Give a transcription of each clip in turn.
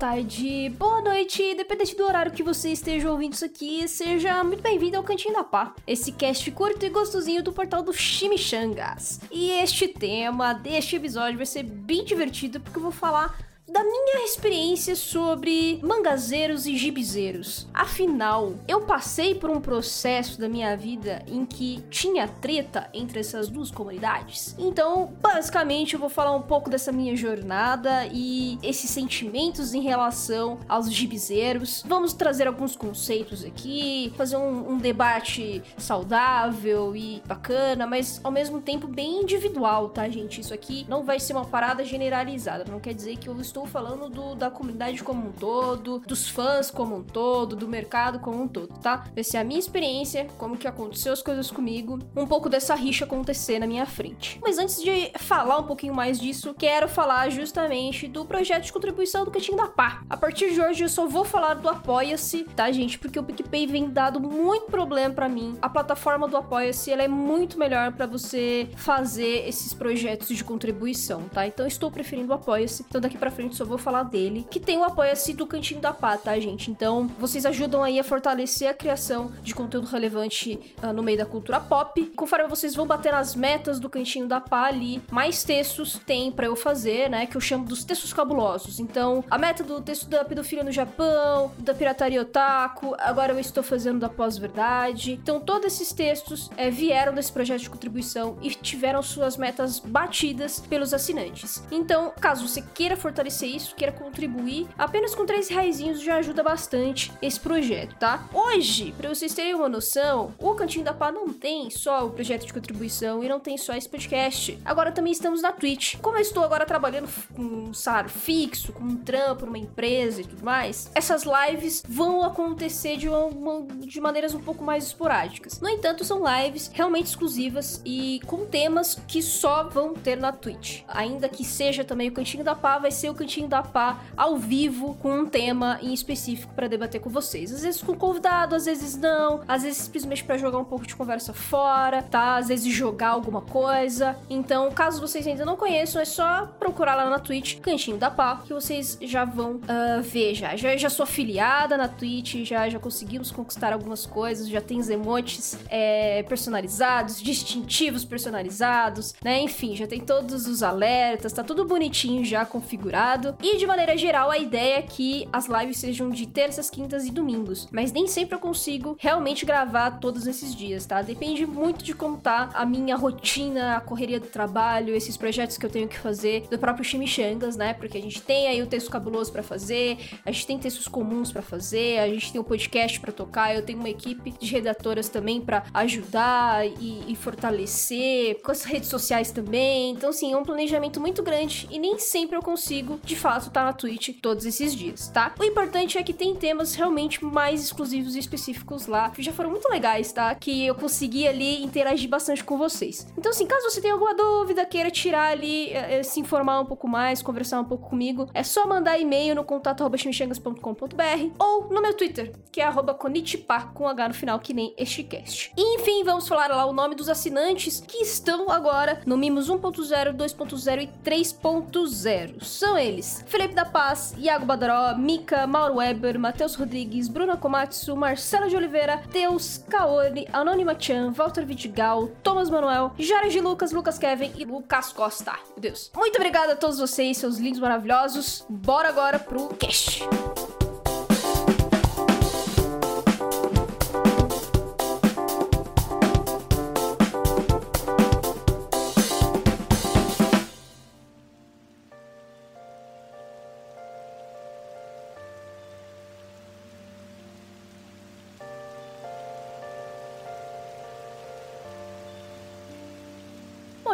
tarde, boa noite, independente do horário que você esteja ouvindo isso aqui, seja muito bem-vindo ao Cantinho da Pá, esse cast curto e gostosinho do portal do Chimichangas. E este tema deste episódio vai ser bem divertido porque eu vou falar da minha experiência sobre mangazeiros e gibizeiros. Afinal, eu passei por um processo da minha vida em que tinha treta entre essas duas comunidades. Então, basicamente, eu vou falar um pouco dessa minha jornada e esses sentimentos em relação aos gibizeiros. Vamos trazer alguns conceitos aqui, fazer um, um debate saudável e bacana, mas ao mesmo tempo bem individual, tá, gente? Isso aqui não vai ser uma parada generalizada. Não quer dizer que eu estou estou falando do, da comunidade como um todo, dos fãs como um todo, do mercado como um todo, tá? Vai ser a minha experiência, como que aconteceu as coisas comigo, um pouco dessa rixa acontecer na minha frente. Mas antes de falar um pouquinho mais disso, quero falar justamente do projeto de contribuição do Cantinho da Pá. A partir de hoje eu só vou falar do Apoia-se, tá, gente? Porque o PicPay vem dado muito problema para mim. A plataforma do Apoia-se, ela é muito melhor para você fazer esses projetos de contribuição, tá? Então estou preferindo o Apoia-se. Então daqui para frente só vou falar dele, que tem o apoia-se do Cantinho da Pá, tá, gente? Então, vocês ajudam aí a fortalecer a criação de conteúdo relevante uh, no meio da cultura pop. Conforme vocês vão bater nas metas do Cantinho da Pá ali, mais textos tem para eu fazer, né, que eu chamo dos textos cabulosos. Então, a meta do texto da pedofilia no Japão, da pirataria otaku, agora eu estou fazendo da pós-verdade. Então, todos esses textos é, vieram desse projeto de contribuição e tiveram suas metas batidas pelos assinantes. Então, caso você queira fortalecer acontecer isso, queira contribuir, apenas com 3 reais já ajuda bastante esse projeto, tá? Hoje, para vocês terem uma noção, o Cantinho da Pá não tem só o projeto de contribuição e não tem só esse podcast. Agora também estamos na Twitch. Como eu estou agora trabalhando com um salário fixo, com um trampo numa empresa e tudo mais, essas lives vão acontecer de, uma, de maneiras um pouco mais esporádicas. No entanto, são lives realmente exclusivas e com temas que só vão ter na Twitch. Ainda que seja também o Cantinho da Pá, vai ser o Cantinho Cantinho da Pá ao vivo com um tema em específico para debater com vocês. Às vezes com convidado, às vezes não, às vezes simplesmente para jogar um pouco de conversa fora, tá? Às vezes jogar alguma coisa. Então, caso vocês ainda não conheçam, é só procurar lá na Twitch Cantinho da Pá que vocês já vão uh, ver já. já. Já sou afiliada na Twitch, já, já conseguimos conquistar algumas coisas, já tem emotes é, personalizados, distintivos personalizados, né? Enfim, já tem todos os alertas, tá tudo bonitinho já configurado e de maneira geral, a ideia é que as lives sejam de terças, quintas e domingos. Mas nem sempre eu consigo realmente gravar todos esses dias, tá? Depende muito de como tá a minha rotina, a correria do trabalho, esses projetos que eu tenho que fazer, do próprio Chimichangas, né? Porque a gente tem aí o texto cabuloso para fazer, a gente tem textos comuns para fazer, a gente tem um podcast para tocar, eu tenho uma equipe de redatoras também para ajudar e, e fortalecer, com as redes sociais também. Então, assim, é um planejamento muito grande e nem sempre eu consigo de fato tá na Twitch todos esses dias, tá? O importante é que tem temas realmente mais exclusivos e específicos lá, que já foram muito legais, tá? Que eu consegui ali interagir bastante com vocês. Então, assim, caso você tenha alguma dúvida, queira tirar ali, eh, se informar um pouco mais, conversar um pouco comigo, é só mandar e-mail no contato.chimichangas.com.br ou no meu Twitter, que é arroba com H no final, que nem este cast. E, enfim, vamos falar lá o nome dos assinantes que estão agora no Mimos 1.0, 2.0 e 3.0. São eles eles: Felipe da Paz, Iago Badaró, Mika, Mauro Weber, Matheus Rodrigues, Bruna Komatsu, Marcelo de Oliveira, Teus, Kaori, Anônima Chan, Walter Vidigal, Thomas Manuel, Jared Lucas, Lucas Kevin e Lucas Costa. Meu Deus. Muito obrigada a todos vocês, seus lindos maravilhosos. Bora agora pro cast.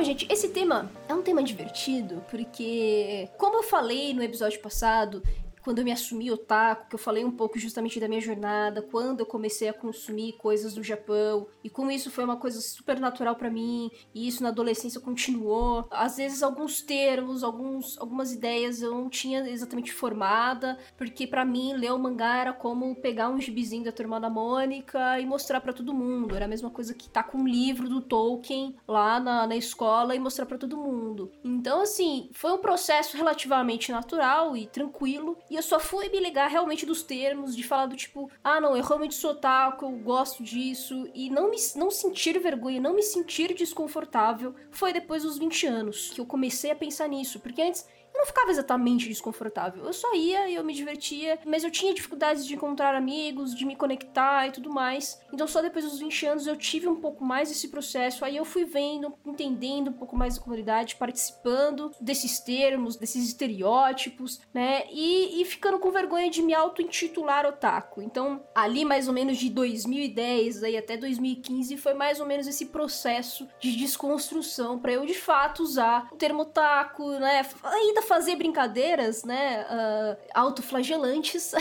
Gente, esse tema é um tema divertido porque, como eu falei no episódio passado, quando eu me assumi otaku, que eu falei um pouco justamente da minha jornada, quando eu comecei a consumir coisas do Japão e como isso foi uma coisa super natural para mim e isso na adolescência continuou. Às vezes alguns termos, alguns, algumas ideias eu não tinha exatamente formada, porque para mim ler o mangá era como pegar um gibizinho da Turma da Mônica e mostrar para todo mundo. Era a mesma coisa que tá com um livro do Tolkien lá na, na escola e mostrar para todo mundo. Então assim, foi um processo relativamente natural e tranquilo e Eu só fui me ligar realmente dos termos, de falar do tipo, ah, não, eu realmente sou otaku, eu gosto disso, e não me não sentir vergonha, não me sentir desconfortável, foi depois dos 20 anos que eu comecei a pensar nisso. Porque antes não ficava exatamente desconfortável. Eu só ia e eu me divertia, mas eu tinha dificuldades de encontrar amigos, de me conectar e tudo mais. Então só depois dos 20 anos eu tive um pouco mais esse processo. Aí eu fui vendo, entendendo um pouco mais da comunidade, participando desses termos, desses estereótipos, né? E, e ficando com vergonha de me auto-intitular otaku. Então, ali mais ou menos de 2010 aí até 2015 foi mais ou menos esse processo de desconstrução para eu de fato usar o termo otaku, né? Ainda fazer brincadeiras, né, uh, autoflagelantes,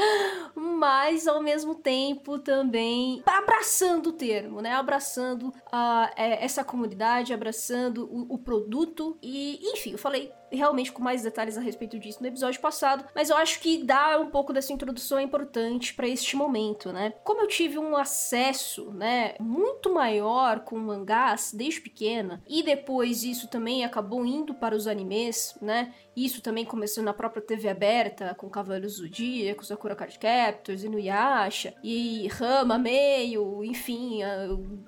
mas ao mesmo tempo também abraçando o termo, né, abraçando uh, essa comunidade, abraçando o, o produto. E, enfim, eu falei realmente com mais detalhes a respeito disso no episódio passado, mas eu acho que dar um pouco dessa introdução é importante para este momento, né? Como eu tive um acesso, né, muito maior com mangás desde pequena e depois isso também acabou indo para os animes, né? Isso também começou na própria TV aberta, com Cavaleiros do Zodíaco, Sakura Card Captors, Inuyasha, e Rama Meio, enfim,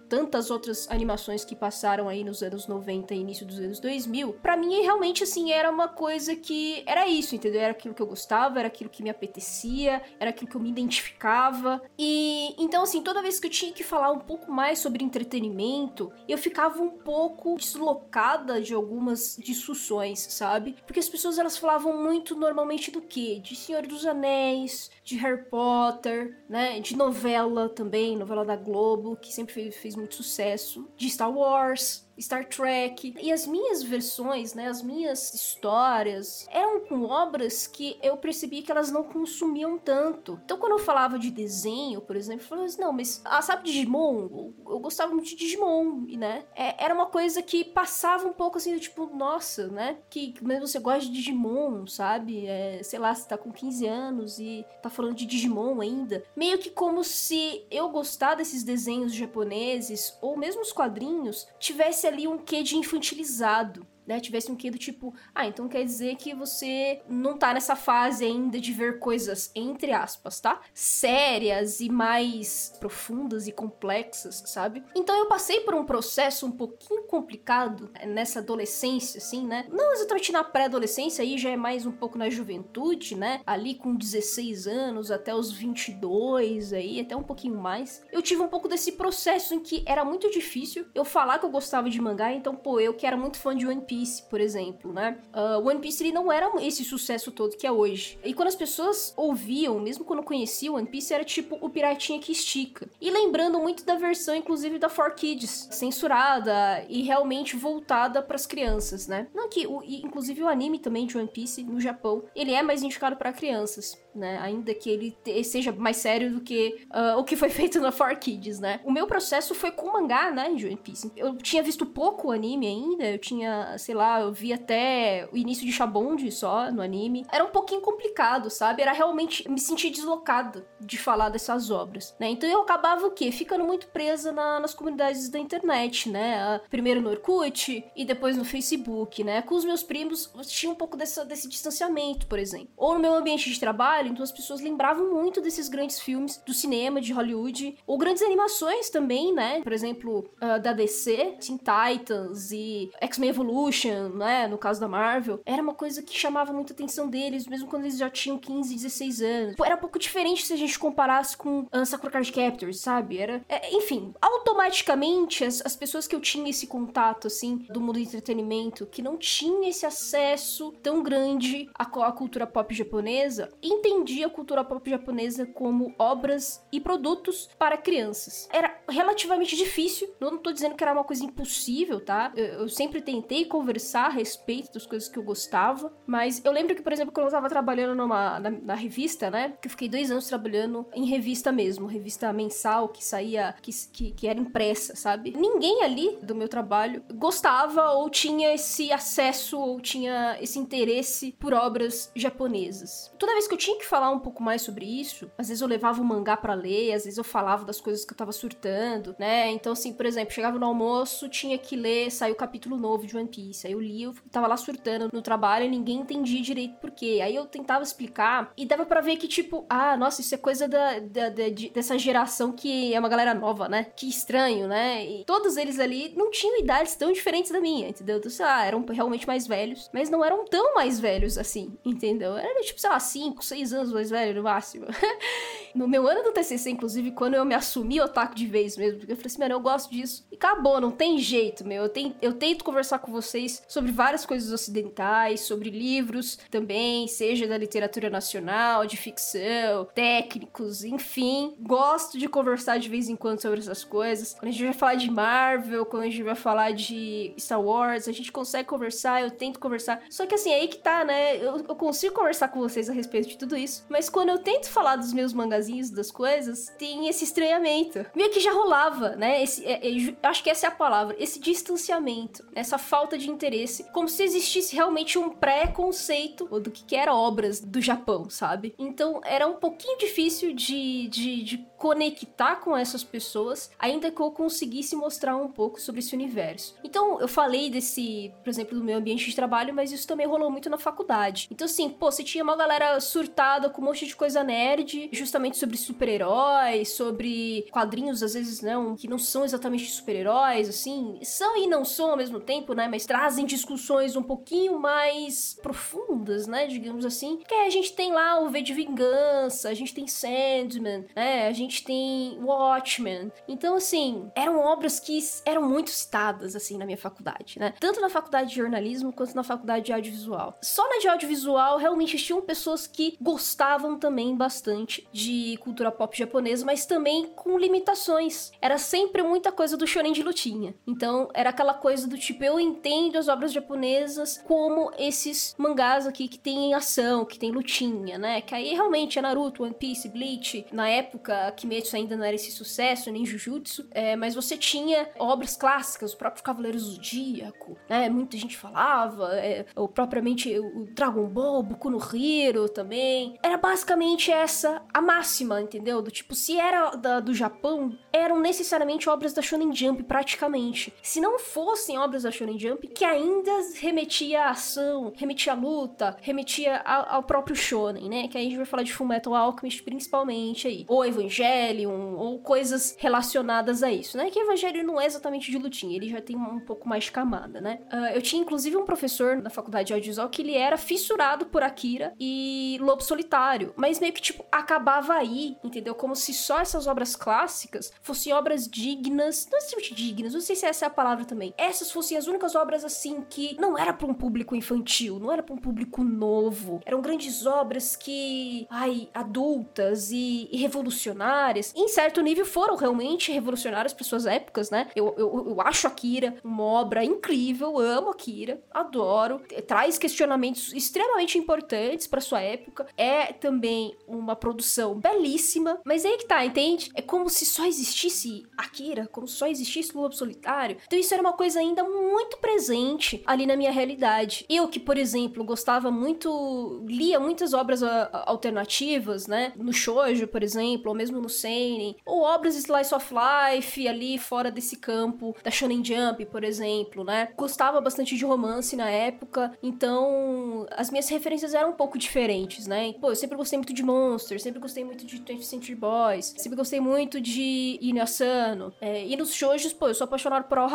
tantas outras animações que passaram aí nos anos 90 e início dos anos 2000. Para mim, realmente, assim, era uma coisa que... Era isso, entendeu? Era aquilo que eu gostava, era aquilo que me apetecia, era aquilo que eu me identificava. E, então, assim, toda vez que eu tinha que falar um pouco mais sobre entretenimento, eu ficava um pouco deslocada de algumas discussões, sabe? Porque as pessoas elas falavam muito normalmente do que? De Senhor dos Anéis, de Harry Potter, né? De novela também, novela da Globo, que sempre fez, fez muito sucesso, de Star Wars, Star Trek. E as minhas versões, né, as minhas histórias, eram com obras que eu percebi que elas não consumiam tanto. Então, quando eu falava de desenho, por exemplo, eu falava assim, não, mas, ah, sabe Digimon? Eu, gostava muito de Digimon, né? É, era uma coisa que passava um pouco assim, tipo, nossa, né? Que mesmo você gosta de Digimon, sabe? É, sei lá, você tá com 15 anos e tá falando de Digimon ainda. Meio que como se eu gostar desses desenhos japoneses, ou mesmo os quadrinhos, tivesse ali um quê de infantilizado né, tivesse um quê do tipo, ah, então quer dizer que você não tá nessa fase ainda de ver coisas, entre aspas, tá? Sérias e mais profundas e complexas, sabe? Então eu passei por um processo um pouquinho complicado nessa adolescência, assim, né? Não exatamente na pré-adolescência, aí já é mais um pouco na juventude, né? Ali com 16 anos até os 22, aí, até um pouquinho mais. Eu tive um pouco desse processo em que era muito difícil eu falar que eu gostava de mangá, então, pô, eu que era muito fã de One Piece Piece, por exemplo, né? Uh, One Piece ele não era esse sucesso todo que é hoje. E quando as pessoas ouviam, mesmo quando conheciam One Piece, era tipo o piratinha que estica. E lembrando muito da versão, inclusive, da 4Kids, censurada e realmente voltada para as crianças, né? Não que, o, inclusive, o anime também de One Piece no Japão, ele é mais indicado para crianças né? Ainda que ele seja mais sério do que uh, o que foi feito na 4Kids, né? O meu processo foi com mangá, né, de One Piece. Eu tinha visto pouco anime ainda, eu tinha, sei lá, eu vi até o início de Shabond só no anime. Era um pouquinho complicado, sabe? Era realmente me sentir deslocada de falar dessas obras, né? Então eu acabava o quê? Ficando muito presa na, nas comunidades da internet, né? Primeiro no Orkut e depois no Facebook, né? Com os meus primos tinha um pouco dessa, desse distanciamento, por exemplo. Ou no meu ambiente de trabalho, então as pessoas lembravam muito desses grandes filmes do cinema de Hollywood, ou grandes animações também, né? Por exemplo, uh, da DC, Teen Titans e X-Men Evolution, né? No caso da Marvel, era uma coisa que chamava muita atenção deles, mesmo quando eles já tinham 15, 16 anos. Era um pouco diferente se a gente comparasse com uh, Sakura Card Captors, sabe? Era, é, enfim, automaticamente as, as pessoas que eu tinha esse contato, assim, do mundo do entretenimento, que não tinha esse acesso tão grande à, à cultura pop japonesa, entendiam entendia a cultura pop japonesa como obras e produtos para crianças. Era relativamente difícil, não tô dizendo que era uma coisa impossível, tá? Eu, eu sempre tentei conversar a respeito das coisas que eu gostava, mas eu lembro que, por exemplo, quando eu tava trabalhando numa, na, na revista, né? Que eu fiquei dois anos trabalhando em revista mesmo, revista mensal que saía, que, que, que era impressa, sabe? Ninguém ali do meu trabalho gostava ou tinha esse acesso ou tinha esse interesse por obras japonesas. Toda vez que eu tinha que falar um pouco mais sobre isso. Às vezes eu levava o mangá para ler, às vezes eu falava das coisas que eu tava surtando, né? Então, assim, por exemplo, chegava no almoço, tinha que ler, saiu o capítulo novo de One Piece. Aí eu li, eu tava lá surtando no trabalho e ninguém entendia direito por quê. Aí eu tentava explicar e dava para ver que, tipo, ah, nossa, isso é coisa da, da, da de, dessa geração que é uma galera nova, né? Que estranho, né? E todos eles ali não tinham idades tão diferentes da minha, entendeu? Então, sei lá, eram realmente mais velhos, mas não eram tão mais velhos assim, entendeu? Era tipo, sei lá, 5, 6 anos mais velho no máximo. no meu ano do TCC, inclusive, quando eu me assumi otaku de vez mesmo, porque eu falei assim, mano, eu gosto disso. E acabou, não tem jeito, meu. Eu, tenho, eu tento conversar com vocês sobre várias coisas ocidentais, sobre livros também, seja da literatura nacional, de ficção, técnicos, enfim. Gosto de conversar de vez em quando sobre essas coisas. Quando a gente vai falar de Marvel, quando a gente vai falar de Star Wars, a gente consegue conversar, eu tento conversar. Só que assim, é aí que tá, né? Eu, eu consigo conversar com vocês a respeito de tudo isso, mas quando eu tento falar dos meus mangazinhos, das coisas, tem esse estranhamento. Meio que já rolava, né? Esse, é, é, acho que essa é a palavra, esse distanciamento, essa falta de interesse, como se existisse realmente um pré-conceito do que, que era obras do Japão, sabe? Então era um pouquinho difícil de, de, de conectar com essas pessoas, ainda que eu conseguisse mostrar um pouco sobre esse universo. Então, eu falei desse, por exemplo, do meu ambiente de trabalho, mas isso também rolou muito na faculdade. Então, assim, pô, você tinha uma galera surtada com um monte de coisa nerd, justamente sobre super-heróis, sobre quadrinhos, às vezes, não, que não são exatamente super-heróis, assim, são e não são ao mesmo tempo, né, mas trazem discussões um pouquinho mais profundas, né, digamos assim, que a gente tem lá o V de Vingança, a gente tem Sandman, né, a gente gente tem Watchmen. Então, assim, eram obras que eram muito citadas, assim, na minha faculdade, né? Tanto na faculdade de jornalismo quanto na faculdade de audiovisual. Só na de audiovisual, realmente tinham pessoas que gostavam também bastante de cultura pop japonesa, mas também com limitações. Era sempre muita coisa do shonen de lutinha. Então, era aquela coisa do tipo, eu entendo as obras japonesas como esses mangás aqui que tem ação, que tem lutinha, né? Que aí realmente é Naruto, One Piece, Bleach. Na época, Kimetsu ainda não era esse sucesso, nem Jujutsu, é, mas você tinha obras clássicas, o próprio Cavaleiros do Zodíaco, né? Muita gente falava, é, ou propriamente o Dragon Ball, Boku no Hero também. Era basicamente essa a máxima, entendeu? Do tipo, se era da, do Japão, eram necessariamente obras da Shonen Jump, praticamente. Se não fossem obras da Shonen Jump, que ainda remetia à ação, remetia à luta, remetia ao, ao próprio Shonen, né? Que aí a gente vai falar de Fullmetal Alchemist principalmente aí. Ou Evangelho Evangelion ou coisas relacionadas a isso, né? Que Evangelho não é exatamente de lutinha, ele já tem um pouco mais de camada, né? Uh, eu tinha inclusive um professor na faculdade de audiovisual que ele era fissurado por Akira e Lobo Solitário, mas meio que tipo acabava aí, entendeu? Como se só essas obras clássicas fossem obras dignas, não sei se dignas, não sei se essa é a palavra também. Essas fossem as únicas obras assim que não era para um público infantil, não era para um público novo. Eram grandes obras que, ai, adultas e, e revolucionárias Em certo nível, foram realmente revolucionárias para suas épocas, né? Eu, eu, eu acho Akira uma obra incrível, amo Akira, adoro. Traz questionamentos extremamente importantes para sua época. É também uma produção belíssima, mas aí que tá, entende? É como se só existisse Akira, como se só existisse o Lobo Solitário. Então isso era uma coisa ainda muito presente ali na minha realidade. Eu que, por exemplo, gostava muito, lia muitas obras alternativas, né? No shoujo, por exemplo, ou mesmo no seinen, ou obras slice of life ali fora desse campo da shonen jump, por exemplo, né? Gostava bastante de romance na época, então as minhas referências eram um pouco diferentes, né? Pô, eu sempre gostei muito de Monster, sempre gostei muito de 20th Century Boys, sempre gostei muito de Inuyasano. É, e nos shoujos, pô, eu sou apaixonado por Al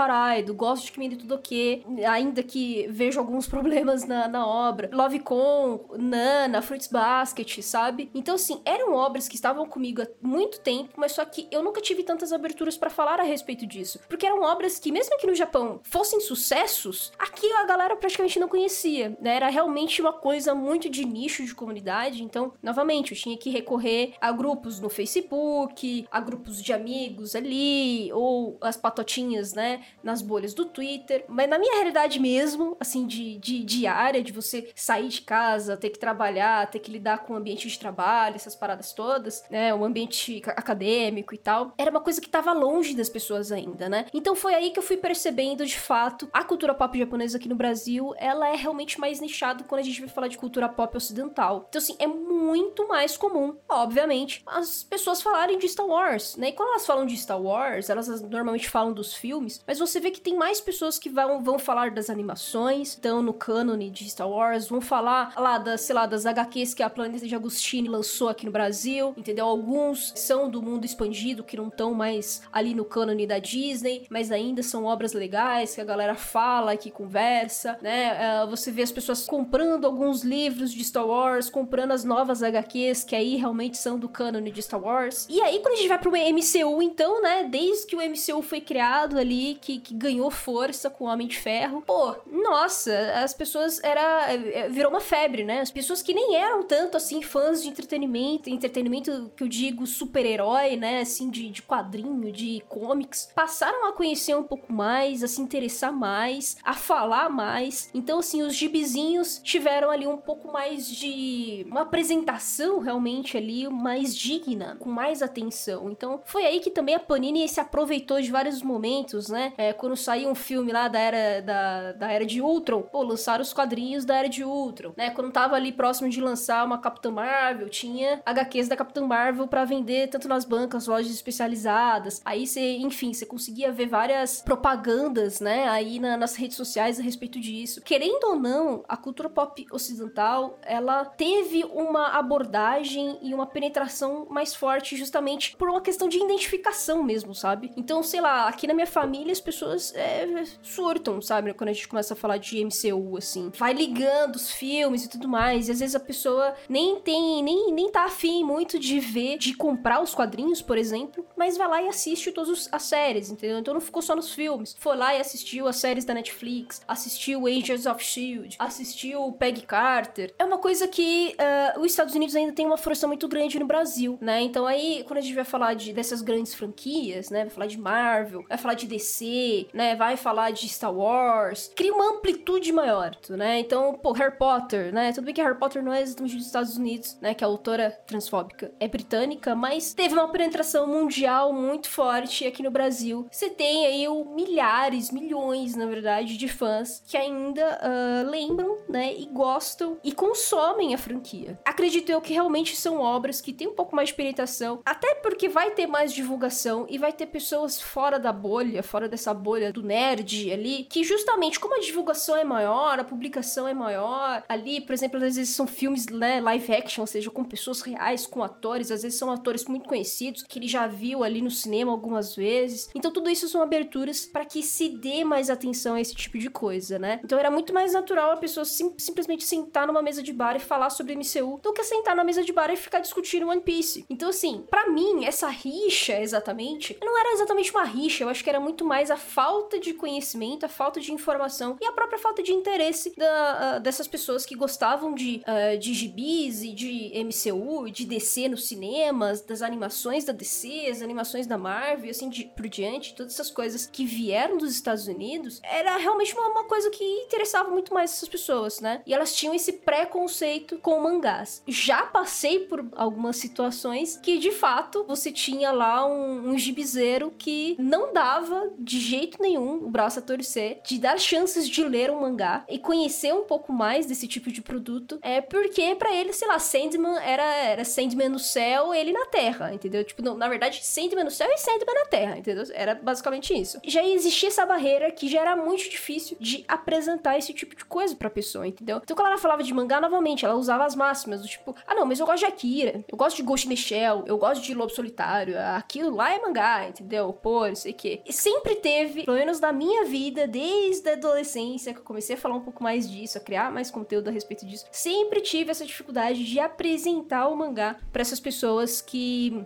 gosto de Kimi tudo que, ainda que vejo alguns problemas na, na obra. Love Con, Nana, Fruits Basket, sabe? Então, assim, eram obras que estavam comigo muito tempo, mas só que eu nunca tive tantas aberturas para falar a respeito disso. Porque eram obras que, mesmo que no Japão fossem sucessos, aqui a galera praticamente não conhecia, né? Era realmente uma coisa muito de nicho de comunidade. Então, novamente, eu tinha que recorrer a grupos no Facebook, a grupos de amigos ali, ou as patotinhas, né, nas bolhas do Twitter. Mas na minha realidade mesmo, assim, de, de diária, de você sair de casa, ter que trabalhar, ter que lidar com o ambiente de trabalho, essas paradas todas, né, o ambiente acadêmico e tal, era uma coisa que tava longe das pessoas ainda, né? Então foi aí que eu fui percebendo, de fato, a cultura pop japonesa aqui no Brasil, ela é realmente mais nichada quando a gente vai falar de cultura pop ocidental. Então, assim, é muito mais comum, obviamente, as pessoas falarem de Star Wars, né? E quando elas falam de Star Wars, elas normalmente falam dos filmes, mas você vê que tem mais pessoas que vão, vão falar das animações, estão no cânone de Star Wars, vão falar lá das, sei lá, das HQs que a Planeta de Agostini lançou aqui no Brasil, entendeu? Alguns são do mundo expandido, que não estão mais ali no cânone da Disney, mas ainda são obras legais que a galera fala, que conversa, né? Uh, você vê as pessoas comprando alguns livros de Star Wars, comprando as novas HQs, que aí realmente são do cânone de Star Wars. E aí, quando a gente vai pro MCU, então, né? Desde que o MCU foi criado ali, que, que ganhou força com o Homem de Ferro, pô, nossa, as pessoas era. É, virou uma febre, né? As pessoas que nem eram tanto assim fãs de entretenimento, entretenimento que eu digo super-herói, né? Assim, de, de quadrinho, de comics, passaram a conhecer um pouco mais, a se interessar mais, a falar mais. Então, assim, os gibizinhos tiveram ali um pouco mais de uma apresentação realmente ali mais digna, com mais atenção. Então, foi aí que também a Panini se aproveitou de vários momentos, né? É, quando saiu um filme lá da era da, da era de Ultron, pô, lançaram os quadrinhos da era de Ultron, né? Quando tava ali próximo de lançar uma Capitã Marvel, tinha HQs da Capitã Marvel para vender tanto nas bancas, lojas especializadas. Aí você, enfim, você conseguia ver várias propagandas, né? Aí na, nas redes sociais a respeito disso. Querendo ou não, a cultura pop ocidental, ela teve uma abordagem e uma penetração mais forte justamente por uma questão de identificação mesmo, sabe? Então, sei lá, aqui na minha família as pessoas é, surtam, sabe? Quando a gente começa a falar de MCU, assim. Vai ligando os filmes e tudo mais, e às vezes a pessoa nem tem, nem, nem tá afim muito de ver, de comprar os quadrinhos, por exemplo, mas vai lá e assiste todas as séries, entendeu? Então não ficou só nos filmes. Foi lá e assistiu as séries da Netflix, assistiu Agents of S.H.I.E.L.D., assistiu Peggy Carter. É uma coisa que uh, os Estados Unidos ainda tem uma força muito grande no Brasil, né? Então aí, quando a gente vai falar de, dessas grandes franquias, né? Vai falar de Marvel, vai falar de DC, né? Vai falar de Star Wars, cria uma amplitude maior, né? Então, pô, Harry Potter, né? Tudo bem que Harry Potter não é exatamente dos Estados Unidos, né? Que a autora transfóbica é britânica, mas teve uma penetração mundial muito forte aqui no Brasil. Você tem aí o milhares, milhões, na verdade, de fãs que ainda uh, lembram, né? E gostam e consomem a franquia. Acredito eu que realmente são obras que têm um pouco mais de penetração, até porque vai ter mais divulgação e vai ter pessoas fora da bolha, fora dessa bolha do nerd ali, que justamente como a divulgação é maior, a publicação é maior, ali, por exemplo, às vezes são filmes né, live action, ou seja, com pessoas reais, com atores, às vezes são atores muito conhecidos, que ele já viu ali no cinema algumas vezes. Então tudo isso são aberturas para que se dê mais atenção a esse tipo de coisa, né? Então era muito mais natural a pessoa sim, simplesmente sentar numa mesa de bar e falar sobre MCU do que sentar na mesa de bar e ficar discutindo One Piece. Então assim, para mim, essa rixa exatamente, não era exatamente uma rixa, eu acho que era muito mais a falta de conhecimento, a falta de informação e a própria falta de interesse da, uh, dessas pessoas que gostavam de, uh, de gibis e de MCU, de DC nos cinemas, das animações da DC, as animações da Marvel, assim de, por diante, todas essas coisas que vieram dos Estados Unidos, era realmente uma, uma coisa que interessava muito mais essas pessoas, né? E elas tinham esse preconceito com mangás. Já passei por algumas situações que, de fato, você tinha lá um, um gibizeiro que não dava de jeito nenhum o braço a torcer de dar chances de ler um mangá e conhecer um pouco mais desse tipo de produto, é porque para ele, sei lá, Sandman era, era Sandman no céu, ele na terra, entendeu? Tipo, não, na verdade, Sandman no céu e Sandman na terra, entendeu? Era basicamente isso. Já existia essa barreira que já era muito difícil de apresentar esse tipo de coisa pra pessoa, entendeu? Então, quando ela falava de mangá, novamente, ela usava as máximas do tipo, ah, não, mas eu gosto de Akira, eu gosto de Ghost in the Shell, eu gosto de Lobo Solitário, aquilo lá é mangá, entendeu? Pô, não sei o quê. E sempre teve, pelo menos na minha vida, desde a adolescência, que eu comecei a falar um pouco mais disso, a criar mais conteúdo a respeito disso, sempre tive essa dificuldade de apresentar o mangá para essas pessoas que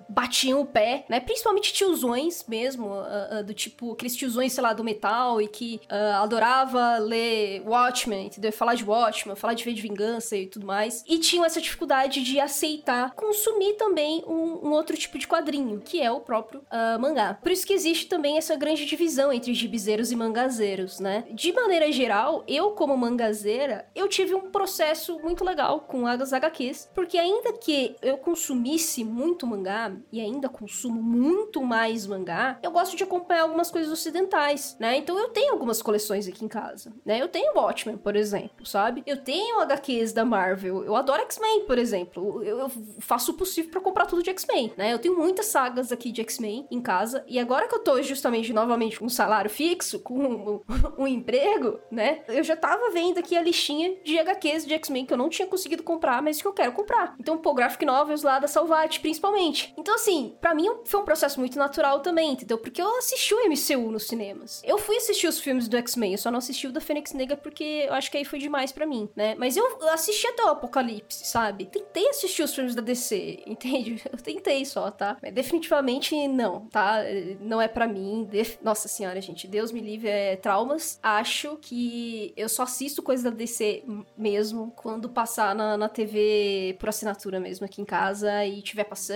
batiam o pé, né? Principalmente tiozões mesmo, uh, uh, do tipo, aqueles tiozões, sei lá, do metal e que uh, adorava ler Watchmen, entendeu? Falar de Watchmen, falar de V de Vingança e tudo mais. E tinham essa dificuldade de aceitar consumir também um, um, outro tipo de quadrinho, que é o próprio mangá. Por isso que existe também essa grande divisão entre gibizeiros e mangazeiros, né? De maneira geral, eu como mangazeira, eu tive um processo muito legal com as HQs, porque ainda que eu consumisse muito mangá e ainda consumo muito mais mangá, eu gosto de acompanhar algumas coisas ocidentais, né? Então eu tenho algumas coleções aqui em casa, né? Eu tenho Watchmen, por exemplo, sabe? Eu tenho HQs da Marvel, eu adoro X-Men, por exemplo. Eu, eu faço o possível para comprar tudo de X-Men, né? Eu tenho muitas sagas aqui de X-Men em casa, e agora que eu tô justamente novamente com um salário fixo, com um, um emprego, né? Eu já tava vendo aqui a listinha de HQs de X-Men que eu não tinha conseguido comprar, mas que eu quero comprar. Então, pô, graphic novels lá da Salvat, principalmente. Então, assim, para mim foi um processo muito natural também, entendeu? Porque eu assisti o MCU nos cinemas. Eu fui assistir os filmes do X-Men, eu só não assisti o da Fênix Negra porque eu acho que aí foi demais para mim, né? Mas eu assisti até o Apocalipse, sabe? Tentei assistir os filmes da DC, entende? Eu tentei só, tá? Mas definitivamente não, tá? Não é para mim. Def... Nossa senhora, gente, Deus me livre é traumas. Acho que eu só assisto coisas da DC mesmo quando passar na, na TV por assinatura mesmo aqui em casa e tiver passando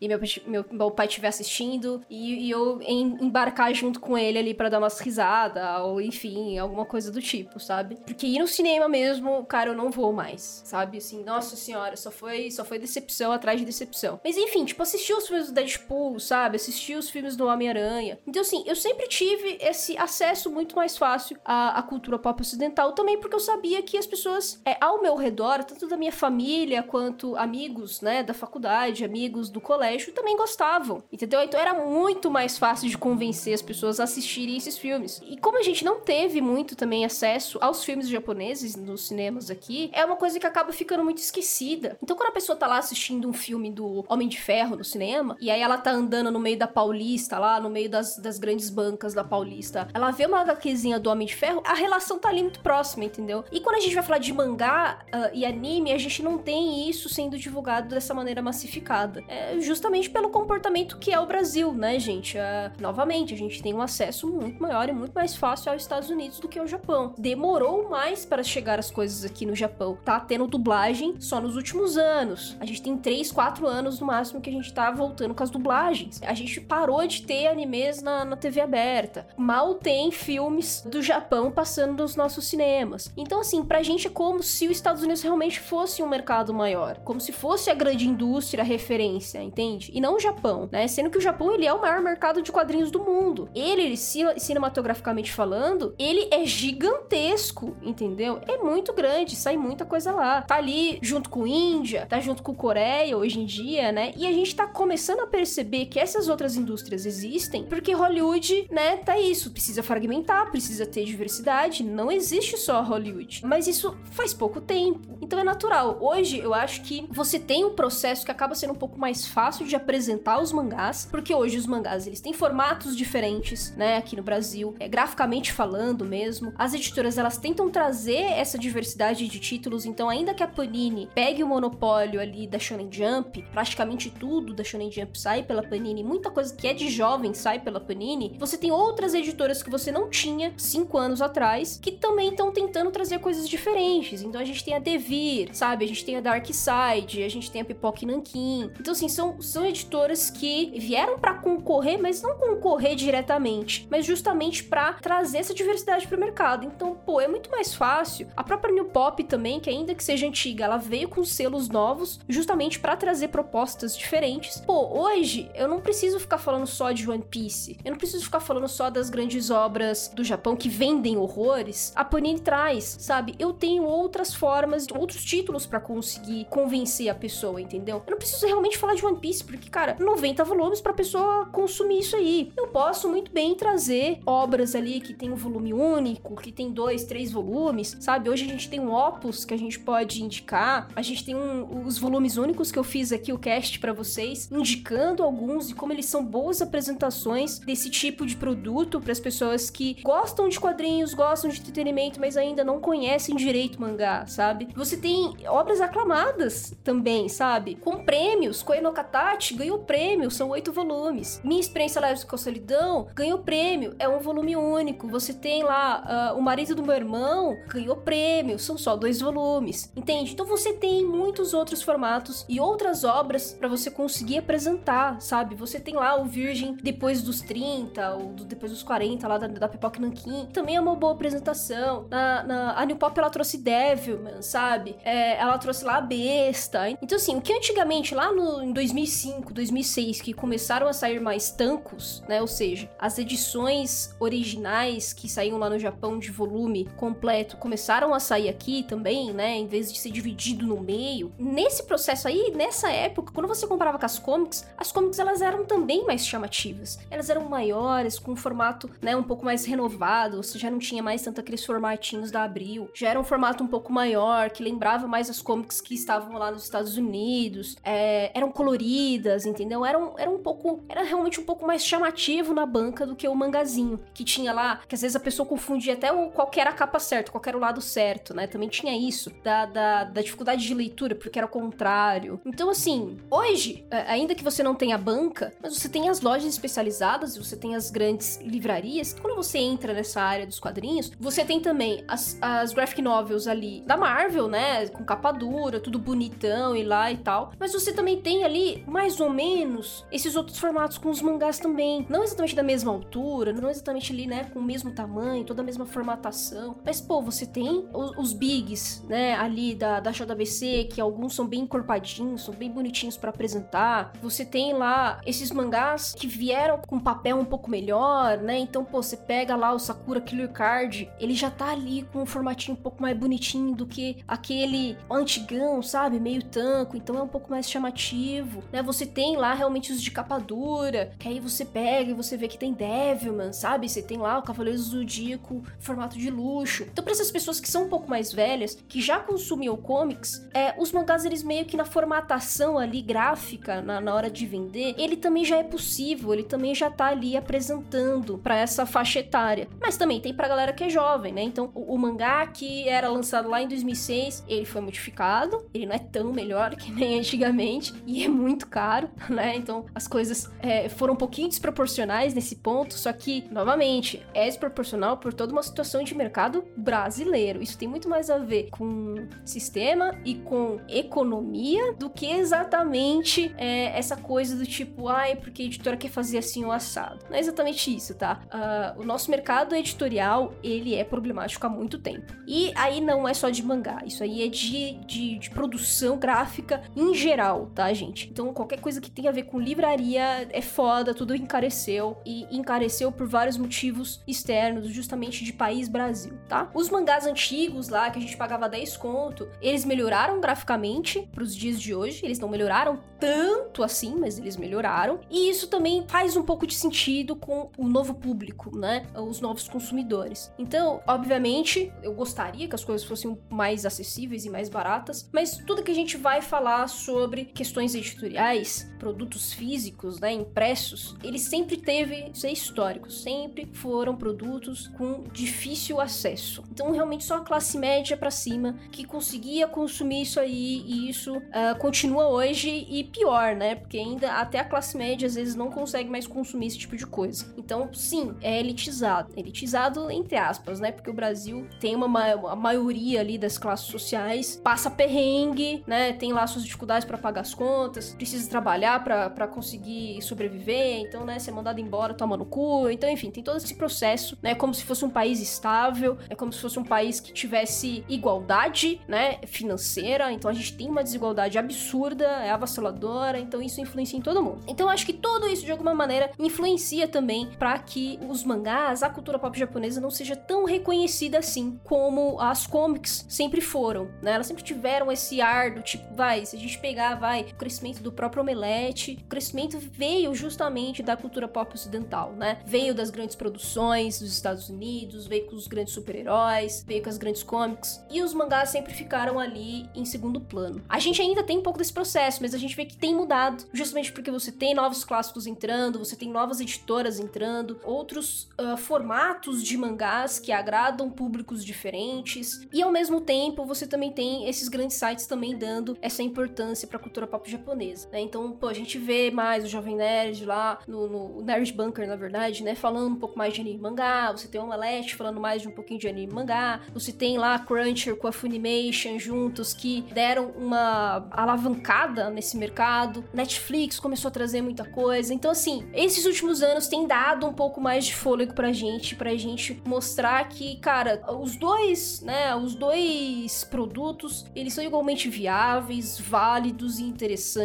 e meu, meu, meu pai estiver assistindo e, e eu em, embarcar junto com ele ali para dar umas risadas ou enfim, alguma coisa do tipo, sabe? Porque ir no cinema mesmo, cara, eu não vou mais, sabe? Assim, nossa senhora, só foi, só foi decepção atrás de decepção. Mas enfim, tipo, assistir os filmes do Deadpool, sabe? Assistir os filmes do Homem-Aranha. Então, assim, eu sempre tive esse acesso muito mais fácil à, à cultura pop ocidental também porque eu sabia que as pessoas é, ao meu redor, tanto da minha família quanto amigos, né, da faculdade, amigos do colégio, também gostavam, entendeu? Então era muito mais fácil de convencer as pessoas a assistirem esses filmes. E como a gente não teve muito também acesso aos filmes japoneses nos cinemas aqui, é uma coisa que acaba ficando muito esquecida. Então quando a pessoa tá lá assistindo um filme do Homem de Ferro no cinema, e aí ela tá andando no meio da Paulista, lá no meio das, das grandes bancas da Paulista, ela vê uma HQzinha do Homem de Ferro, a relação tá ali muito próxima, entendeu? E quando a gente vai falar de mangá uh, e anime, a gente não tem isso sendo divulgado dessa maneira massificada. É justamente pelo comportamento que é o Brasil, né, gente? Uh, novamente, a gente tem um acesso muito maior e muito mais fácil aos Estados Unidos do que ao Japão. Demorou mais para chegar as coisas aqui no Japão. Tá tendo dublagem só nos últimos anos. A gente tem 3, 4 anos no máximo que a gente tá voltando com as dublagens. A gente parou de ter animes na, na TV aberta. Mal tem filmes do Japão passando nos nossos cinemas. Então, assim, pra gente é como se os Estados Unidos realmente fosse um mercado maior. Como se fosse a grande indústria a referência, entende? E não o Japão, né? Sendo que o Japão, ele é o maior mercado de quadrinhos do mundo. Ele, cinematograficamente falando, ele é gigantesco, entendeu? É muito grande, sai muita coisa lá. Tá ali junto com Índia, tá junto com Coreia hoje em dia, né? E a gente tá começando a perceber que essas outras indústrias existem porque Hollywood, né, tá isso, precisa fragmentar, precisa ter diversidade, não existe só Hollywood. Mas isso faz pouco tempo. Então é natural. Hoje eu acho que você tem um processo que acaba sendo um pouco mais fácil de apresentar os mangás, porque hoje os mangás eles têm formatos diferentes, né, aqui no Brasil, é graficamente falando mesmo. As editoras elas tentam trazer essa diversidade de títulos, então ainda que a Panini pegue o monopólio ali da Shonen Jump, praticamente tudo da Shonen Jump sai pela Panini, muita coisa que é de jovem sai pela Panini, você tem outras editoras que você não tinha cinco anos atrás que também estão tentando trazer coisas diferentes. Então a gente tem a Devir, sabe? A gente tem a Dark Side, a gente tem a Pipoca Nankin. Então, assim, são, são editoras que vieram para concorrer, mas não concorrer diretamente, mas justamente para trazer essa diversidade para o mercado. Então, pô, é muito mais fácil. A própria New Pop também, que ainda que seja antiga, ela veio com selos novos, justamente para trazer propostas diferentes. Pô, hoje eu não preciso ficar falando só de One Piece. Eu não preciso ficar falando só das grandes obras do Japão que vendem horrores. A Panini traz, sabe? Eu tenho outras formas, outros títulos para conseguir convencer a pessoa, entendeu? Eu não preciso realmente falar de One Piece, porque, cara, 90 volumes pra pessoa consumir isso aí. Eu posso muito bem trazer obras ali que tem um volume único, que tem dois, três volumes, sabe? Hoje a gente tem um opus que a gente pode indicar, a gente tem um, os volumes únicos que eu fiz aqui o cast para vocês, indicando alguns e como eles são boas apresentações desse tipo de produto para as pessoas que gostam de quadrinhos, gostam de entretenimento, mas ainda não conhecem direito mangá, sabe? Você tem obras aclamadas também, sabe? Com prêmios. Koe no Katachi ganhou prêmio, são oito volumes. Minha Experiência Leve com a Solidão ganhou prêmio, é um volume único. Você tem lá uh, O Marido do Meu Irmão, ganhou prêmio, são só dois volumes. Entende? Então você tem muitos outros formatos e outras obras para você conseguir apresentar, sabe? Você tem lá o Virgem depois dos 30, ou do, depois dos 40, lá da, da Pipoca Nankin, também é uma boa apresentação. Na, na, a New Pop ela trouxe Devilman, sabe? É, ela trouxe lá a Besta. Então, assim, o que antigamente, lá no, em 2005, 2006, que começaram a sair mais tancos, né? Ou seja, as edições originais que saíam lá no Japão de volume completo começaram a sair aqui também, né? Em vez de ser dividido no meio. Nesse processo aí, nessa época, quando você comparava com as comics, as comics elas eram também mais chamativas. Elas eram maiores, com um formato, né, um pouco mais renovado, você já não tinha mais tanto aqueles formatinhos da Abril. Já era um formato um pouco maior, que lembrava mais as comics que estavam lá nos Estados Unidos. É, eram coloridas, entendeu? Eram, era um pouco. Era realmente um pouco mais chamativo na banca do que o mangazinho. Que tinha lá, que às vezes a pessoa confundia até o, qual era a capa certa, qual era o lado certo, né? Também tinha isso, da, da, da dificuldade de leitura, porque era o contrário. Então, assim, hoje, ainda que você não tenha banca, mas você tem as lojas especializadas, você tem as grandes livrarias. Quando você entra nessa área dos quadrinhos, você tem também as, as graphic novels ali da Marvel, né? Com capa dura, tudo bonitão e lá e tal. Mas você também tem ali, mais ou menos, esses outros formatos com os mangás também. Não exatamente da mesma altura, não exatamente ali, né? Com o mesmo tamanho, toda a mesma formatação. Mas, pô, você tem os, os bigs, né? Ali da, da JBC, que alguns são bem encorpadinhos, são bem bonitinhos para apresentar. Você tem lá esses mangás que vieram com papel um pouco melhor, né? Então, pô, você pega lá o Sakura Killer Card, ele já tá ali com um formatinho um pouco mais bonitinho do que aquele antigão, sabe? Meio tanco, então é um pouco mais chamativo, né? Você tem lá realmente os de capa dura, que aí você pega e você vê que tem Devilman, sabe? Você tem lá o Cavaleiro Zodíaco, formato de luxo. Então, para essas pessoas que são um pouco mais velhas, que já consumiam comics, é, os mangás eles meio que na formatação ali gráfica, na, na hora de vender, ele também já é possível, ele também já tá ali apresentando para essa faixa etária. Mas também tem pra galera que é jovem, né? Então, o, o, mangá que era lançado lá em 2006, ele foi modificado, ele não é tão melhor que nem antigamente e é muito caro, né? Então, as coisas é, foram um pouquinho desproporcionais nesse ponto, só que, novamente, é desproporcional por toda uma situação de mercado brasileiro. Isso tem muito mais a ver com sistema e com economia do que exatamente é, essa coisa do tipo, ai, porque a editora quer fazer assim o assado. Não é exatamente isso, tá? Uh, o nosso mercado editorial, ele é problemático há muito tempo. E aí não é só de mangá, isso aí é de, de, de produção gráfica em geral, tá, gente? Então, qualquer coisa que tenha a ver com livraria é foda, tudo encareceu. E encareceu por vários motivos externos, justamente de país Brasil, tá? Os mangás antigos lá, que a gente pagava 10 conto, eles melhoraram graficamente pros dias de hoje. Eles não melhoraram tanto assim, mas eles melhoraram. E isso também faz um pouco de sentido com o novo público, né? Os novos consumidores. Então, obviamente, eu gostaria que as coisas fossem mais acessíveis e mais baratas, mas tudo que a gente vai falar sobre questões editoriais, produtos físicos, né, impressos, ele sempre teve, é histórico, sempre foram produtos com difícil acesso. Então, realmente só a classe média para cima que conseguia consumir isso aí e isso uh, continua hoje e pior, né? Porque ainda até a classe média às vezes não consegue mais consumir esse tipo de coisa. Então, sim, é elitizado. Elitizado entre aspas, né? Porque o Brasil tem uma ma a maioria ali das classes sociais passa perrengue, né? Tem lá suas dificuldades para pagar as contas, precisa trabalhar para conseguir sobreviver, então, né, ser mandado embora, toma no cu. Então, enfim, tem todo esse processo, né? Como se fosse um país estável, é como se fosse um país que tivesse igualdade, né, financeira. Então, a gente tem uma desigualdade absurda, é avassaladora, então isso influencia em todo mundo. Então, acho que tudo isso de alguma maneira influencia também para que os mangás, a cultura pop japonesa não seja tão reconhecida assim como as comics sempre foram, né? Elas sempre tiveram esse ar do tipo, vai, se a gente pegar, vai, o crescimento do próprio Omelete, o crescimento veio justamente da cultura pop ocidental, né? Veio das grandes produções dos Estados Unidos, veio com os grandes super-heróis, veio com as grandes comics, e os mangás sempre ficaram ali em segundo plano. A gente ainda tem um pouco desse processo, mas a gente vê que tem mudado, justamente porque você tem novos clássicos entrando, você tem novas editoras entrando, outros uh, formatos de mangás que agradam públicos diferentes, e ao mesmo tempo você também tem esses grandes sites também dando essa importância para a cultura pop japonesa, né? Então, pô, a gente vê mais o Jovem Nerd lá no, no Nerd Bunker, na verdade, né? Falando um pouco mais de anime mangá, você tem o Omelete falando mais de um pouquinho de anime mangá, você tem lá a Cruncher com a Funimation juntos que deram uma alavancada nesse mercado. Netflix começou a trazer muita coisa. Então, assim, esses últimos anos têm dado um pouco mais de fôlego pra gente, pra gente mostrar que, cara, os dois, né, os dois produtos, eles são igualmente viáveis, válidos e interessantes,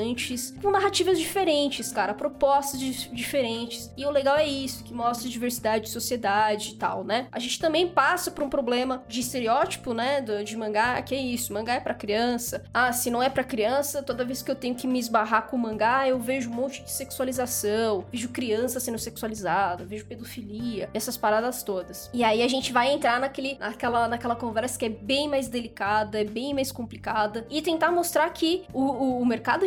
com narrativas diferentes, cara, propostas diferentes. E o legal é isso, que mostra diversidade de sociedade e tal, né? A gente também passa por um problema de estereótipo, né, de mangá, que é isso, mangá é para criança. Ah, se não é para criança, toda vez que eu tenho que me esbarrar com mangá, eu vejo um monte de sexualização, vejo criança sendo sexualizada, vejo pedofilia, essas paradas todas. E aí a gente vai entrar naquele, naquela, naquela conversa que é bem mais delicada, é bem mais complicada, e tentar mostrar que o, o, o mercado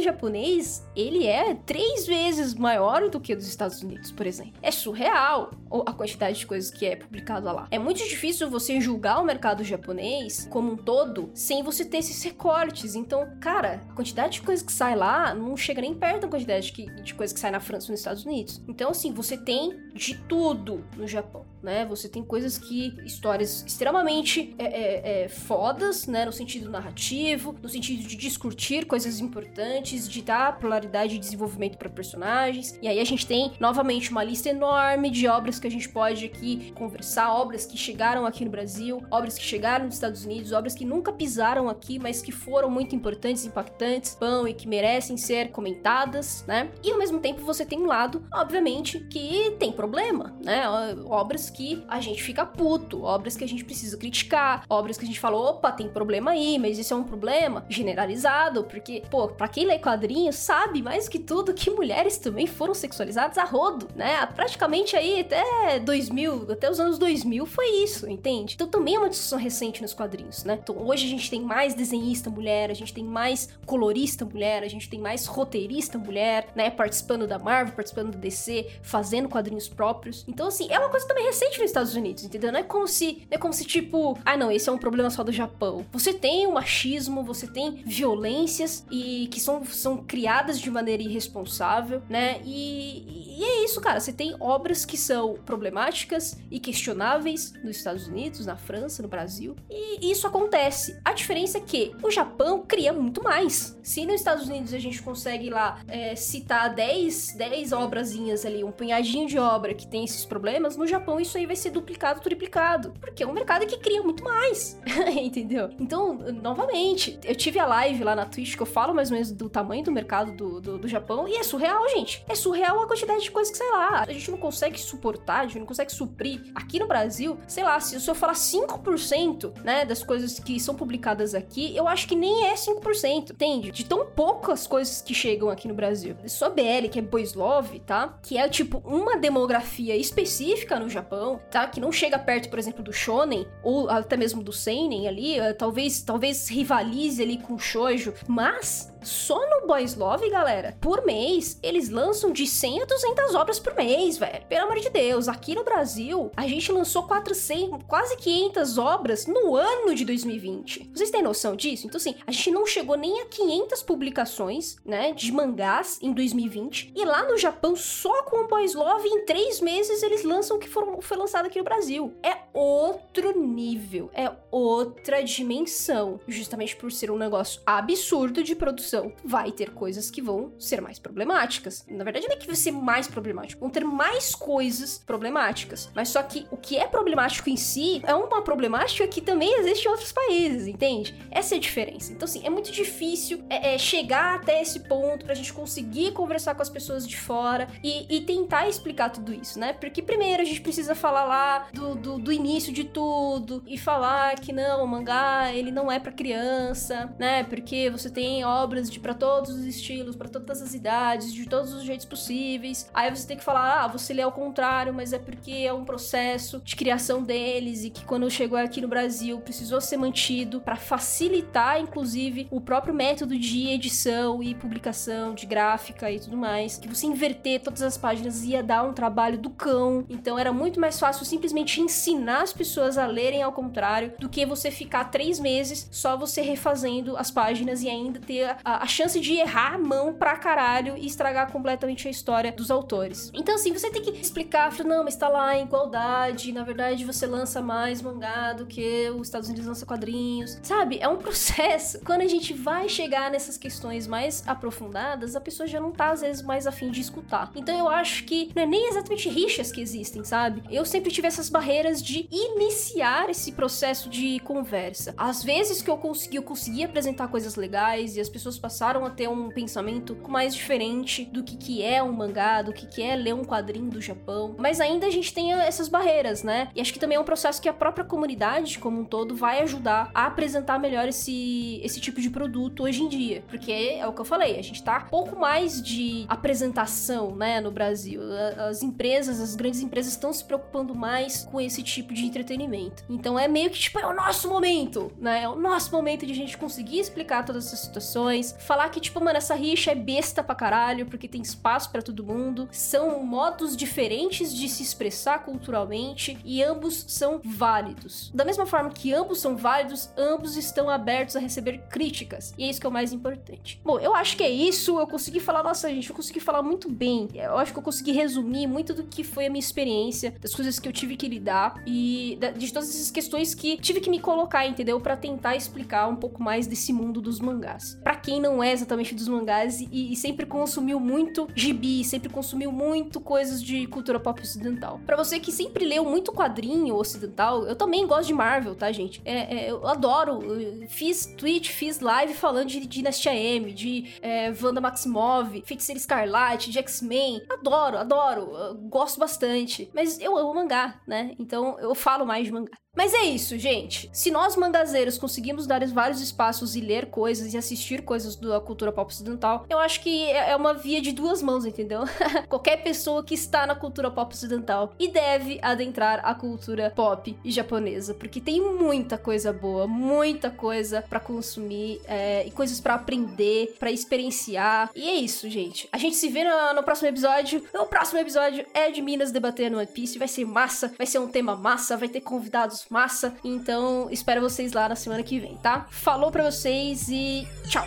ele é três vezes maior do que o dos Estados Unidos, por exemplo. É surreal a quantidade de coisas que é publicado lá. É muito difícil você julgar o mercado japonês como um todo sem você ter esses recortes. Então, cara, a quantidade de coisas que sai lá não chega nem perto da quantidade de, de coisas que sai na França e nos Estados Unidos. Então, assim, você tem de tudo no Japão né? Você tem coisas que. histórias extremamente é, é, é, fodas, né? No sentido narrativo, no sentido de discutir coisas importantes, de dar polaridade e desenvolvimento para personagens. E aí a gente tem, novamente, uma lista enorme de obras que a gente pode aqui conversar, obras que chegaram aqui no Brasil, obras que chegaram nos Estados Unidos, obras que nunca pisaram aqui, mas que foram muito importantes, impactantes, pão e que merecem ser comentadas, né? E ao mesmo tempo você tem um lado, obviamente, que tem problema, né? Obras que a gente fica puto, obras que a gente precisa criticar, obras que a gente fala, opa, tem problema aí, mas isso é um problema generalizado, porque, pô, pra quem lê quadrinhos sabe mais que tudo que mulheres também foram sexualizadas a rodo, né? Praticamente aí até 2000, até os anos 2000 foi isso, entende? Então também é uma discussão recente nos quadrinhos, né? Então hoje a gente tem mais desenhista mulher, a gente tem mais colorista mulher, a gente tem mais roteirista mulher, né? Participando da Marvel, participando do DC, fazendo quadrinhos próprios. Então, assim, é uma coisa também recente recente nos Estados Unidos, entendeu? Não é como se, não é como se tipo, ah não, esse é um problema só do Japão. Você tem o machismo, você tem violências e que são, são criadas de maneira irresponsável, né? E, e é isso, cara. Você tem obras que são problemáticas e questionáveis nos Estados Unidos, na França, no Brasil. E isso acontece. A diferença é que o Japão cria muito mais. Se nos Estados Unidos a gente consegue lá é, citar 10, 10 obrazinhas ali, um punhadinho de obra que tem esses problemas, no Japão isso aí vai ser duplicado, triplicado. Porque é um mercado que cria muito mais. Entendeu? Então, novamente, eu tive a live lá na Twitch que eu falo mais ou menos do tamanho do mercado do, do, do Japão e é surreal, gente. É surreal a quantidade de coisas que, sei lá, a gente não consegue suportar, a gente não consegue suprir. Aqui no Brasil, sei lá, se eu falar 5%, né, das coisas que são publicadas aqui, eu acho que nem é 5%, entende? De tão poucas coisas que chegam aqui no Brasil. Só BL, que é Boys Love, tá? Que é tipo uma demografia específica no Japão Japão, tá? Que não chega perto, por exemplo, do shonen ou até mesmo do seinen ali, eh, talvez talvez rivalize ali com o shoujo, mas só no Boys Love, galera, por mês, eles lançam de 100 a 200 obras por mês, velho. Pelo amor de Deus, aqui no Brasil, a gente lançou 400, quase 500 obras no ano de 2020. Vocês têm noção disso? Então, assim, a gente não chegou nem a 500 publicações, né, de mangás em 2020. E lá no Japão, só com o Boys Love, em três meses, eles lançam o que foram, foi lançado aqui no Brasil. É outro nível, é outra dimensão. Justamente por ser um negócio absurdo de produção vai ter coisas que vão ser mais problemáticas. Na verdade, não é que vai ser mais problemático, vão ter mais coisas problemáticas. Mas só que o que é problemático em si é uma problemática que também existe em outros países, entende? Essa é a diferença. Então, assim, é muito difícil é, é chegar até esse ponto pra gente conseguir conversar com as pessoas de fora e, e, tentar explicar tudo isso, né? Porque primeiro a gente precisa falar lá do, do, do início de tudo e falar que não, o mangá ele não é para criança, né? Porque você tem obras de para todos os estilos, para todas as idades, de todos os jeitos possíveis. Aí você tem que falar, ah, você lê ao contrário, mas é porque é um processo de criação deles e que quando chegou aqui no Brasil precisou ser mantido para facilitar, inclusive, o próprio método de edição e publicação de gráfica e tudo mais. Que você inverter todas as páginas ia dar um trabalho do cão. Então era muito mais fácil simplesmente ensinar as pessoas a lerem ao contrário do que você ficar três meses só você refazendo as páginas e ainda ter a a, chance de errar a mão pra caralho e estragar completamente a história dos autores. Então, assim, você tem que explicar, não, mas tá lá em igualdade, na verdade você lança mais mangá do que os Estados Unidos lança quadrinhos, sabe? É um processo. Quando a gente vai chegar nessas questões mais aprofundadas, a pessoa já não tá, às vezes, mais afim de escutar. Então, eu acho que não é nem exatamente rixas que existem, sabe? Eu sempre tive essas barreiras de iniciar esse processo de conversa. Às vezes que eu consegui, eu consegui apresentar coisas legais e as pessoas passaram a ter um pensamento mais diferente do que, que é um mangá, do que, que é ler um quadrinho do Japão. Mas ainda a gente tem essas barreiras, né? E acho que também é um processo que a própria comunidade, como um todo, vai ajudar a apresentar melhor esse, esse tipo de produto hoje em dia. Porque é o que eu falei, a gente tá pouco mais de apresentação, né, no Brasil. As empresas, as grandes empresas estão se preocupando mais com esse tipo de entretenimento. Então é meio que tipo, é o nosso momento, né? É o nosso momento de a gente conseguir explicar todas essas situações, falar que, tipo, mano, essa rixa é besta pra caralho, porque tem espaço para todo mundo, são modos diferentes de se expressar culturalmente e ambos são válidos. Da mesma forma que ambos são válidos, ambos estão abertos a receber críticas, e é isso que é o mais importante. Bom, eu acho que é isso, eu consegui falar, nossa, gente, eu consegui falar muito bem. Eu acho que eu consegui resumir muito do que foi a minha experiência, das coisas que eu tive que lidar e de todas essas questões que tive que me colocar, entendeu? Para tentar explicar um pouco mais desse mundo dos mangás. Para quem não é exatamente dos mangás e, e, sempre consumiu muito gibi, sempre consumiu muito coisas de cultura pop ocidental. Para você que sempre leu muito quadrinho ocidental, eu também gosto de Marvel, tá, gente? É, é, eu adoro. Eu fiz tweet, fiz live falando de Dinastia M, de é, Wanda Maximov, Feiticeira Escarlate, de X-Men. Adoro, adoro. gosto bastante. Mas eu amo mangá, né? Então eu falo mais de mangá. Mas é isso, gente. Se nós mangazeiros conseguimos dar vários espaços e ler coisas e assistir coisas da cultura pop ocidental, eu acho que é, é uma via de duas mãos, entendeu? Qualquer pessoa que está na cultura pop ocidental e deve adentrar a cultura pop japonesa, porque tem muita coisa boa, muita coisa para consumir é, e coisas para aprender, para experienciar. E é isso, gente. A gente se vê no, no próximo episódio. O próximo episódio é de Minas debatendo One Piece. Vai ser massa, vai ser um tema massa, vai ter convidados massa. Então, espero vocês lá na semana que vem, tá? Falou pra vocês e tchau!